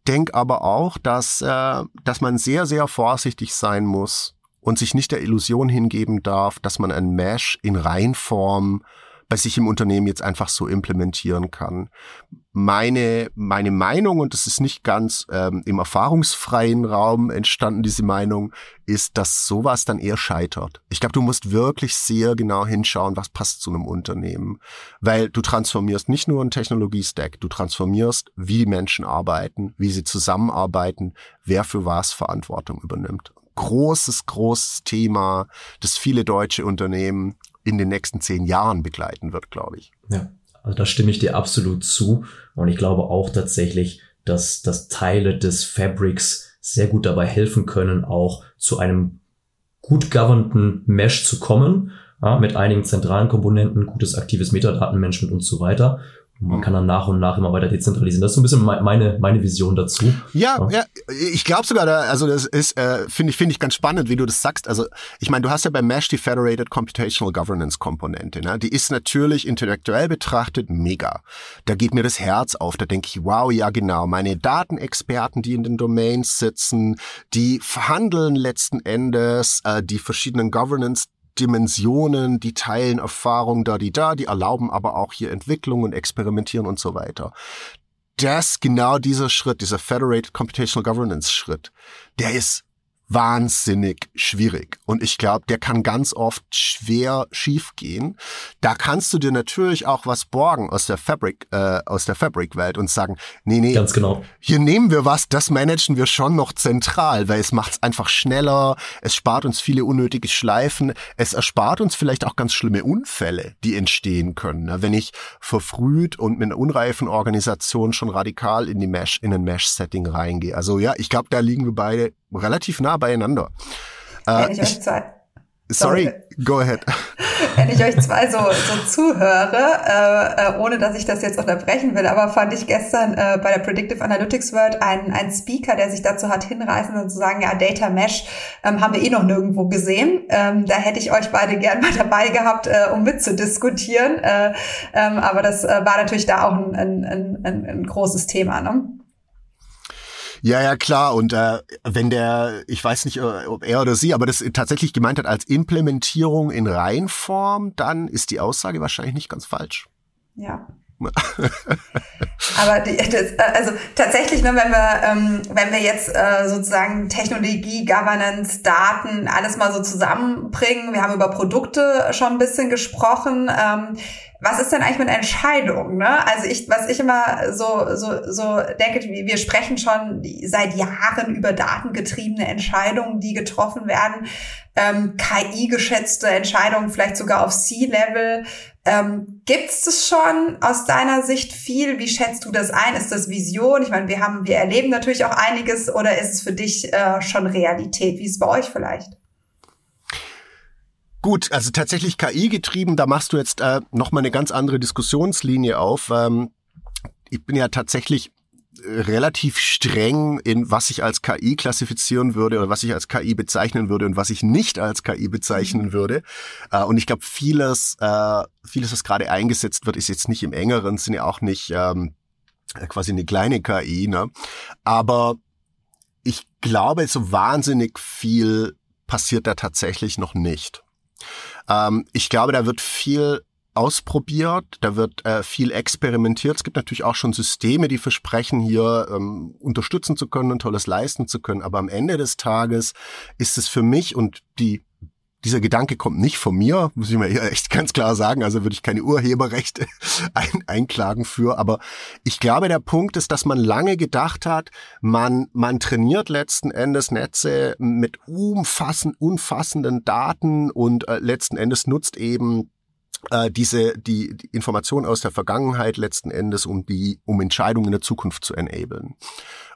denk aber auch, dass, äh, dass man sehr, sehr vorsichtig sein muss, und sich nicht der Illusion hingeben darf, dass man ein Mesh in Reinform bei sich im Unternehmen jetzt einfach so implementieren kann. Meine, meine Meinung, und das ist nicht ganz ähm, im erfahrungsfreien Raum entstanden, diese Meinung, ist, dass sowas dann eher scheitert. Ich glaube, du musst wirklich sehr genau hinschauen, was passt zu einem Unternehmen. Weil du transformierst nicht nur einen Technologie-Stack, du transformierst, wie Menschen arbeiten, wie sie zusammenarbeiten, wer für was Verantwortung übernimmt großes, großes Thema, das viele deutsche Unternehmen in den nächsten zehn Jahren begleiten wird, glaube ich. Ja, also da stimme ich dir absolut zu. Und ich glaube auch tatsächlich, dass, dass Teile des Fabrics sehr gut dabei helfen können, auch zu einem gut governten Mesh zu kommen, ja, mit einigen zentralen Komponenten, gutes aktives Metadatenmanagement und so weiter. Man kann dann nach und nach immer weiter dezentralisieren. Das ist so ein bisschen meine, meine Vision dazu. Ja, ja, ich glaube sogar, da, also das ist, äh, finde ich, finde ich ganz spannend, wie du das sagst. Also ich meine, du hast ja bei Mesh die Federated Computational Governance Komponente. Ne? Die ist natürlich intellektuell betrachtet mega. Da geht mir das Herz auf. Da denke ich, wow, ja genau, meine Datenexperten, die in den Domains sitzen, die verhandeln letzten Endes äh, die verschiedenen Governance Dimensionen, die teilen Erfahrungen da, die da, die erlauben aber auch hier Entwicklung und Experimentieren und so weiter. Das, genau dieser Schritt, dieser Federated Computational Governance Schritt, der ist wahnsinnig schwierig. Und ich glaube, der kann ganz oft schwer schiefgehen. Da kannst du dir natürlich auch was borgen aus der Fabric, äh, aus der Fabric-Welt und sagen, nee, nee, ganz genau. Hier nehmen wir was, das managen wir schon noch zentral, weil es macht es einfach schneller, es spart uns viele unnötige Schleifen, es erspart uns vielleicht auch ganz schlimme Unfälle, die entstehen können. Ne? Wenn ich verfrüht und mit einer unreifen Organisation schon radikal in die Mesh, in ein Mesh-Setting reingehe. Also ja, ich glaube, da liegen wir beide relativ nah beieinander. Äh, ich, ich zwei, sorry, sorry, go ahead. Wenn ich euch zwei so, so zuhöre, äh, äh, ohne dass ich das jetzt unterbrechen will, aber fand ich gestern äh, bei der Predictive Analytics World einen, einen Speaker, der sich dazu hat hinreißen und zu sagen, ja, Data Mesh ähm, haben wir eh noch nirgendwo gesehen. Ähm, da hätte ich euch beide gern mal dabei gehabt, äh, um mitzudiskutieren. Äh, ähm, aber das äh, war natürlich da auch ein, ein, ein, ein großes Thema. Ne? Ja, ja, klar. Und äh, wenn der, ich weiß nicht, äh, ob er oder sie, aber das tatsächlich gemeint hat als Implementierung in Reihenform, dann ist die Aussage wahrscheinlich nicht ganz falsch. Ja. Aber die, das, also tatsächlich, ne, wenn wir ähm, wenn wir jetzt äh, sozusagen Technologie, Governance, Daten, alles mal so zusammenbringen, wir haben über Produkte schon ein bisschen gesprochen. Ähm, was ist denn eigentlich mit Entscheidungen? Ne? Also ich, was ich immer so, so, so denke, wir sprechen schon seit Jahren über datengetriebene Entscheidungen, die getroffen werden, ähm, KI-geschätzte Entscheidungen, vielleicht sogar auf C-Level. Ähm, Gibt es das schon aus deiner Sicht viel? Wie schätzt du das ein? Ist das Vision? Ich meine, wir haben, wir erleben natürlich auch einiges, oder ist es für dich äh, schon Realität? Wie ist es bei euch vielleicht? Gut, also tatsächlich KI getrieben, da machst du jetzt äh, nochmal eine ganz andere Diskussionslinie auf. Ähm, ich bin ja tatsächlich äh, relativ streng in was ich als KI klassifizieren würde oder was ich als KI bezeichnen würde und was ich nicht als KI bezeichnen mhm. würde. Äh, und ich glaube, vieles, äh, vieles, was gerade eingesetzt wird, ist jetzt nicht im engeren Sinne auch nicht ähm, quasi eine kleine KI. Ne? Aber ich glaube, so wahnsinnig viel passiert da tatsächlich noch nicht. Ähm, ich glaube, da wird viel ausprobiert, da wird äh, viel experimentiert. Es gibt natürlich auch schon Systeme, die versprechen, hier ähm, unterstützen zu können und Tolles leisten zu können. Aber am Ende des Tages ist es für mich und die dieser Gedanke kommt nicht von mir, muss ich mir echt ganz klar sagen. Also würde ich keine Urheberrechte ein, einklagen für. Aber ich glaube, der Punkt ist, dass man lange gedacht hat, man, man trainiert letzten Endes Netze mit umfassend, umfassenden Daten und äh, letzten Endes nutzt eben äh, diese die, die Information aus der Vergangenheit letzten Endes, um die um Entscheidungen in der Zukunft zu enablen.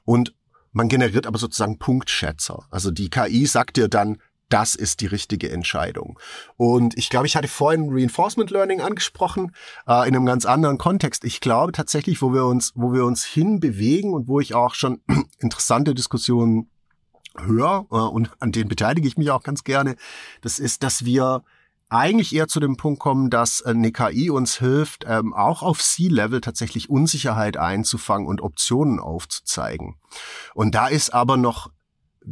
Und man generiert aber sozusagen Punktschätzer. Also die KI sagt dir dann, das ist die richtige Entscheidung. Und ich glaube, ich hatte vorhin Reinforcement Learning angesprochen, äh, in einem ganz anderen Kontext. Ich glaube tatsächlich, wo wir uns, wo wir uns hinbewegen und wo ich auch schon interessante Diskussionen höre, äh, und an denen beteilige ich mich auch ganz gerne, das ist, dass wir eigentlich eher zu dem Punkt kommen, dass eine KI uns hilft, ähm, auch auf C-Level tatsächlich Unsicherheit einzufangen und Optionen aufzuzeigen. Und da ist aber noch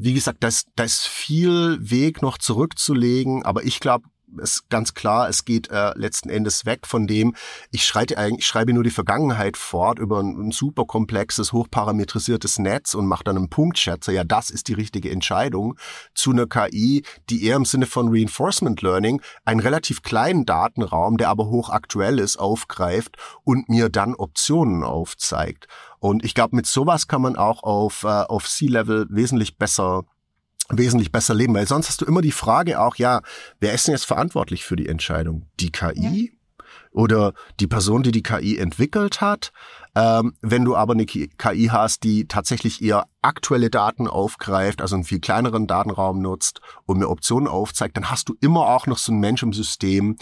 wie gesagt, da ist, da ist viel Weg noch zurückzulegen, aber ich glaube, ist ganz klar, es geht äh, letzten Endes weg von dem, ich schreibe, ich schreibe nur die Vergangenheit fort über ein, ein super komplexes, hochparametrisiertes Netz und mache dann einen Punktschätzer. Ja, das ist die richtige Entscheidung zu einer KI, die eher im Sinne von Reinforcement Learning einen relativ kleinen Datenraum, der aber hochaktuell ist, aufgreift und mir dann Optionen aufzeigt. Und ich glaube, mit sowas kann man auch auf, äh, auf C-Level wesentlich besser wesentlich besser leben, weil sonst hast du immer die Frage auch, ja, wer ist denn jetzt verantwortlich für die Entscheidung? Die KI ja. oder die Person, die die KI entwickelt hat? Ähm, wenn du aber eine KI hast, die tatsächlich eher aktuelle Daten aufgreift, also einen viel kleineren Datenraum nutzt und mir Optionen aufzeigt, dann hast du immer auch noch so einen Mensch im System,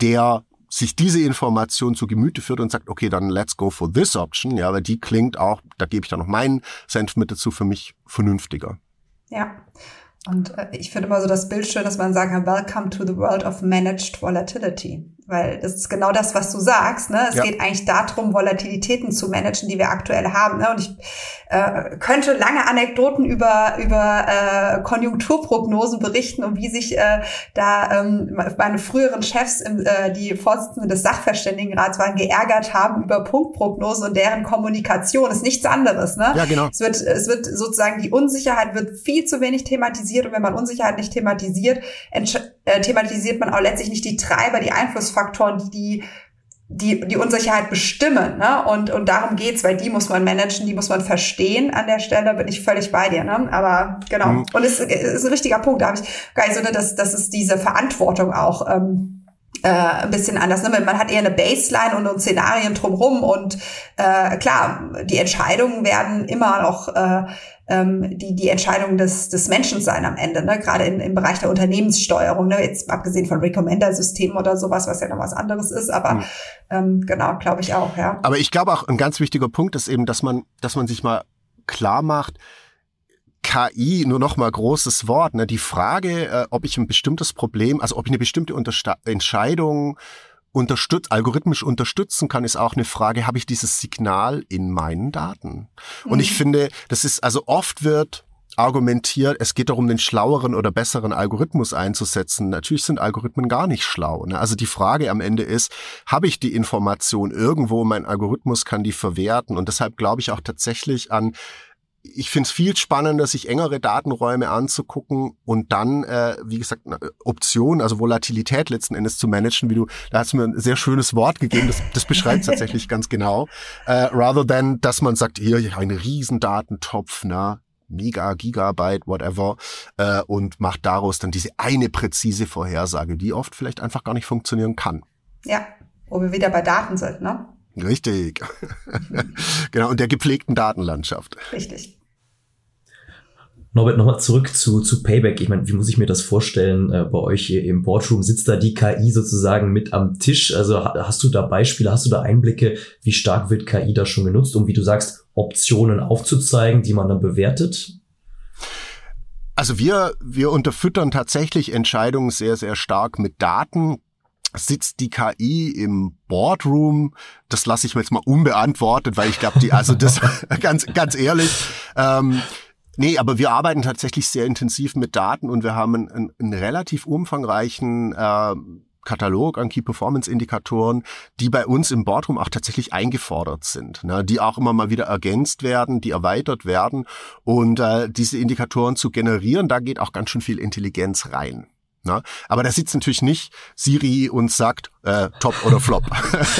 der sich diese Information zu Gemüte führt und sagt, okay, dann let's go for this option, ja, weil die klingt auch, da gebe ich dann noch meinen Senf mit dazu, für mich vernünftiger. Ja. Und äh, ich finde immer so das Bild schön, dass man sagen kann, welcome to the world of managed volatility. Weil das ist genau das, was du sagst. Ne? Es ja. geht eigentlich darum, Volatilitäten zu managen, die wir aktuell haben. Ne? Und ich äh, könnte lange Anekdoten über, über äh, Konjunkturprognosen berichten und wie sich äh, da ähm, meine früheren Chefs, im, äh, die Vorsitzenden des Sachverständigenrats waren, geärgert haben über Punktprognosen und deren Kommunikation. Das ist nichts anderes. Ne? Ja, genau. Es wird, es wird sozusagen, die Unsicherheit wird viel zu wenig thematisiert. Und wenn man Unsicherheit nicht thematisiert, äh, thematisiert man auch letztlich nicht die Treiber, die Einflussfaktoren, die die, die Unsicherheit bestimmen. Ne? Und, und darum geht's, weil die muss man managen, die muss man verstehen. An der Stelle bin ich völlig bei dir. Ne? Aber genau. Mhm. Und es ist, ist ein richtiger Punkt. Da habe ich gar nicht so, ne, dass, dass es diese Verantwortung auch ähm, äh, ein bisschen anders. Ne? Man hat eher eine Baseline und, und Szenarien drumherum und äh, klar, die Entscheidungen werden immer noch äh, ähm, die, die Entscheidung des, des Menschen sein am Ende, ne? gerade in, im Bereich der Unternehmenssteuerung, ne? jetzt abgesehen von Recommender-Systemen oder sowas, was ja noch was anderes ist, aber mhm. ähm, genau, glaube ich auch, ja. Aber ich glaube auch, ein ganz wichtiger Punkt ist eben, dass man, dass man sich mal klar macht, KI, nur noch mal großes Wort, ne? die Frage, äh, ob ich ein bestimmtes Problem, also ob ich eine bestimmte Untersta Entscheidung unterstützt, algorithmisch unterstützen kann, ist auch eine Frage, habe ich dieses Signal in meinen Daten? Und ich mhm. finde, das ist, also oft wird argumentiert, es geht darum, den schlaueren oder besseren Algorithmus einzusetzen. Natürlich sind Algorithmen gar nicht schlau. Ne? Also die Frage am Ende ist, habe ich die Information irgendwo, mein Algorithmus kann die verwerten. Und deshalb glaube ich auch tatsächlich an ich finde es viel spannender, sich engere Datenräume anzugucken und dann, äh, wie gesagt, Optionen, also Volatilität letzten Endes zu managen, wie du, da hast du mir ein sehr schönes Wort gegeben, das, das beschreibt tatsächlich ganz genau. Äh, rather than, dass man sagt, hier, ich habe einen riesen Datentopf, na, Mega, Gigabyte, whatever, äh, und macht daraus dann diese eine präzise Vorhersage, die oft vielleicht einfach gar nicht funktionieren kann. Ja, wo wir wieder bei Daten sind, ne? Richtig. genau, und der gepflegten Datenlandschaft. Richtig. Norbert, nochmal zurück zu, zu Payback. Ich meine, wie muss ich mir das vorstellen? Äh, bei euch hier im Boardroom sitzt da die KI sozusagen mit am Tisch. Also hast du da Beispiele, hast du da Einblicke, wie stark wird KI da schon genutzt, um wie du sagst, Optionen aufzuzeigen, die man dann bewertet? Also wir, wir unterfüttern tatsächlich Entscheidungen sehr, sehr stark mit Daten sitzt die KI im Boardroom? Das lasse ich mir jetzt mal unbeantwortet, weil ich glaube, die, also das ganz, ganz ehrlich, ähm, Nee, aber wir arbeiten tatsächlich sehr intensiv mit Daten und wir haben einen, einen relativ umfangreichen äh, Katalog an Key Performance Indikatoren, die bei uns im Boardroom auch tatsächlich eingefordert sind, ne, die auch immer mal wieder ergänzt werden, die erweitert werden und äh, diese Indikatoren zu generieren, da geht auch ganz schön viel Intelligenz rein. Na? Aber da sitzt natürlich nicht Siri und sagt äh, Top oder Flop,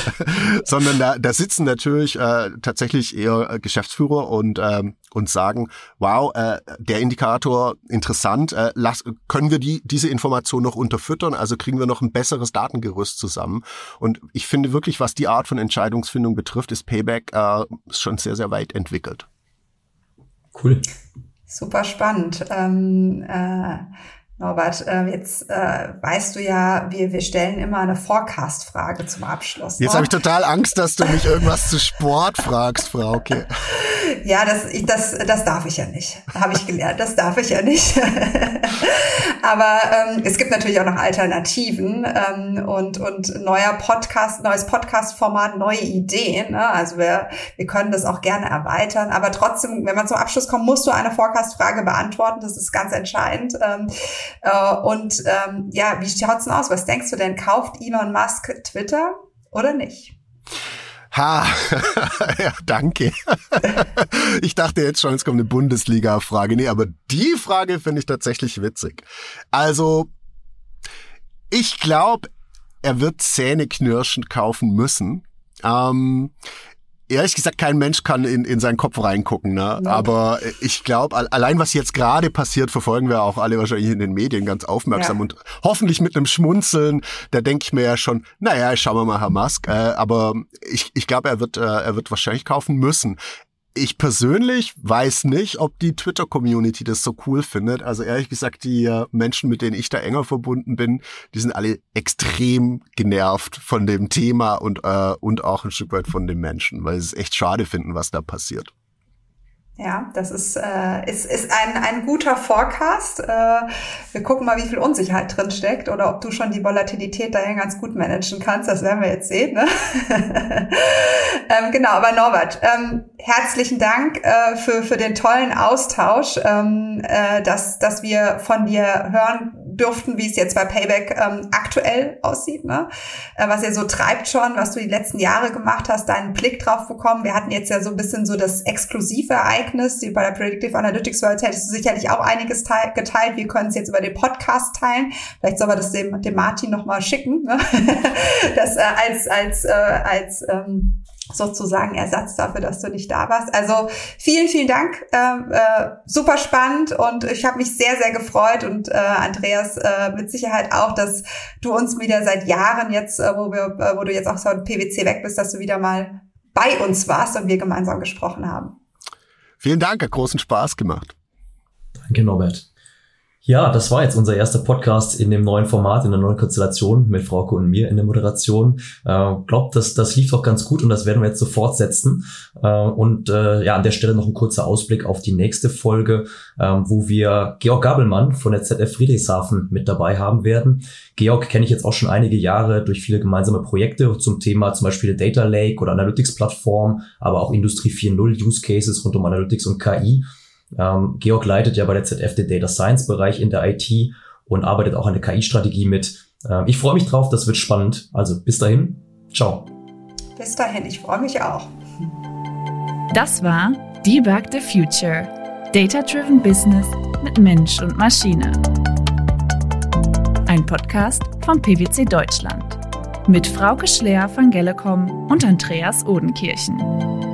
sondern da, da sitzen natürlich äh, tatsächlich eher Geschäftsführer und ähm, und sagen, wow, äh, der Indikator interessant, äh, lass, können wir die diese Information noch unterfüttern? Also kriegen wir noch ein besseres Datengerüst zusammen? Und ich finde wirklich, was die Art von Entscheidungsfindung betrifft, ist Payback äh, schon sehr sehr weit entwickelt. Cool. Super spannend. Ähm, äh Norbert, äh, jetzt äh, weißt du ja, wir, wir stellen immer eine Forecast-Frage zum Abschluss. Jetzt ne? habe ich total Angst, dass du mich irgendwas zu Sport fragst, Frauke. Ja, das, ich, das, das darf ich ja nicht. Habe ich gelernt, das darf ich ja nicht. Aber ähm, es gibt natürlich auch noch Alternativen ähm, und, und neuer Podcast, neues Podcast-Format, neue Ideen. Ne? Also wir, wir können das auch gerne erweitern. Aber trotzdem, wenn man zum Abschluss kommt, musst du eine Forecast-Frage beantworten. Das ist ganz entscheidend. Ähm, äh, und ähm, ja, wie schaut's denn aus? Was denkst du denn? Kauft Elon Musk Twitter oder nicht? Ha, ja, danke. ich dachte jetzt schon, es kommt eine Bundesliga-Frage. Nee, aber die Frage finde ich tatsächlich witzig. Also, ich glaube, er wird zähneknirschend kaufen müssen. Ähm, ehrlich gesagt, kein Mensch kann in, in seinen Kopf reingucken. Ne? Ja. Aber ich glaube, allein was jetzt gerade passiert, verfolgen wir auch alle wahrscheinlich in den Medien ganz aufmerksam ja. und hoffentlich mit einem Schmunzeln. Da denke ich mir ja schon, naja, schauen wir mal, Herr Musk. Äh, aber ich, ich glaube, er wird, äh, er wird wahrscheinlich kaufen müssen. Ich persönlich weiß nicht, ob die Twitter-Community das so cool findet. Also ehrlich gesagt, die äh, Menschen, mit denen ich da enger verbunden bin, die sind alle extrem genervt von dem Thema und, äh, und auch ein Stück weit von den Menschen, weil sie es echt schade finden, was da passiert. Ja, das ist, äh, ist, ist ein, ein guter Forecast. Äh, wir gucken mal, wie viel Unsicherheit drin steckt oder ob du schon die Volatilität dahin ganz gut managen kannst. Das werden wir jetzt sehen. Ne? ähm, genau, aber Norbert, ähm, herzlichen Dank äh, für, für den tollen Austausch, ähm, äh, dass, dass wir von dir hören durften, wie es jetzt bei Payback ähm, aktuell aussieht, ne? Äh, was ihr so treibt schon, was du die letzten Jahre gemacht hast, deinen Blick drauf bekommen. Wir hatten jetzt ja so ein bisschen so das exklusive Ereignis, die bei der Predictive Analytics World hättest du sicherlich auch einiges geteilt. Wir können es jetzt über den Podcast teilen. Vielleicht soll man das dem, dem Martin nochmal schicken, ne? das äh, als, als, äh, als ähm, sozusagen Ersatz dafür, dass du nicht da warst. Also vielen, vielen Dank. Äh, äh, super spannend und ich habe mich sehr, sehr gefreut und äh, Andreas äh, mit Sicherheit auch, dass du uns wieder seit Jahren jetzt, äh, wo wir, äh, wo du jetzt auch so ein PwC weg bist, dass du wieder mal bei uns warst und wir gemeinsam gesprochen haben. Vielen Dank, hat großen Spaß gemacht. Danke, Norbert. Ja, das war jetzt unser erster Podcast in dem neuen Format, in der neuen Konstellation mit Frauke und mir in der Moderation. Äh, glaubt, das, das lief doch ganz gut und das werden wir jetzt so fortsetzen. Äh, und äh, ja, an der Stelle noch ein kurzer Ausblick auf die nächste Folge, äh, wo wir Georg Gabelmann von der ZF Friedrichshafen mit dabei haben werden. Georg kenne ich jetzt auch schon einige Jahre durch viele gemeinsame Projekte zum Thema zum Beispiel Data Lake oder Analytics Plattform, aber auch Industrie 4.0 Use Cases rund um Analytics und KI. Ähm, Georg leitet ja bei der ZF den Data Science Bereich in der IT und arbeitet auch an der KI-Strategie mit. Ähm, ich freue mich drauf, das wird spannend. Also bis dahin, ciao. Bis dahin, ich freue mich auch. Das war Debug the Future. Data-Driven Business mit Mensch und Maschine. Ein Podcast vom PwC Deutschland. Mit Frauke Schler von Gellecom und Andreas Odenkirchen.